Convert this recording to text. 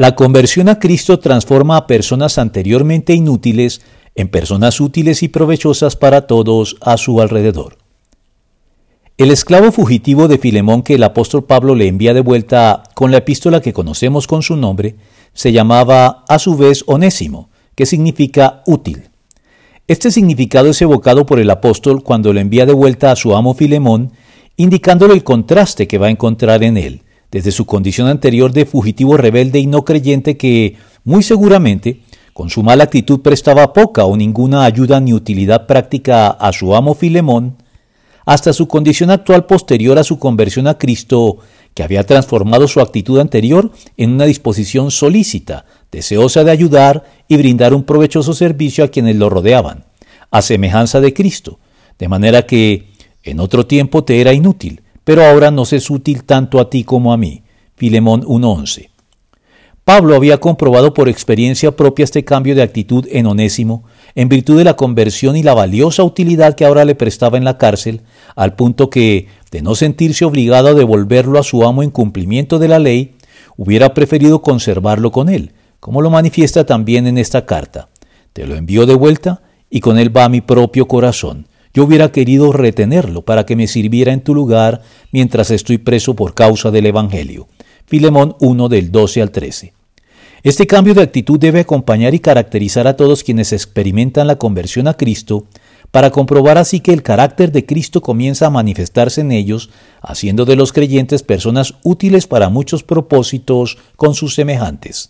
La conversión a Cristo transforma a personas anteriormente inútiles en personas útiles y provechosas para todos a su alrededor. El esclavo fugitivo de Filemón que el apóstol Pablo le envía de vuelta con la epístola que conocemos con su nombre, se llamaba a su vez Onésimo, que significa útil. Este significado es evocado por el apóstol cuando le envía de vuelta a su amo Filemón, indicándole el contraste que va a encontrar en él, desde su condición anterior de fugitivo rebelde y no creyente que, muy seguramente, con su mala actitud prestaba poca o ninguna ayuda ni utilidad práctica a su amo Filemón, hasta su condición actual posterior a su conversión a Cristo, que había transformado su actitud anterior en una disposición solícita, deseosa de ayudar y brindar un provechoso servicio a quienes lo rodeaban, a semejanza de Cristo, de manera que en otro tiempo te era inútil, pero ahora nos es útil tanto a ti como a mí. Filemón 1.11. Pablo había comprobado por experiencia propia este cambio de actitud en Onésimo, en virtud de la conversión y la valiosa utilidad que ahora le prestaba en la cárcel, al punto que, de no sentirse obligado a devolverlo a su amo en cumplimiento de la ley, hubiera preferido conservarlo con él, como lo manifiesta también en esta carta. Te lo envío de vuelta y con él va mi propio corazón. Yo hubiera querido retenerlo para que me sirviera en tu lugar mientras estoy preso por causa del Evangelio. Filemón 1 del 12 al 13. Este cambio de actitud debe acompañar y caracterizar a todos quienes experimentan la conversión a Cristo, para comprobar así que el carácter de Cristo comienza a manifestarse en ellos, haciendo de los creyentes personas útiles para muchos propósitos con sus semejantes.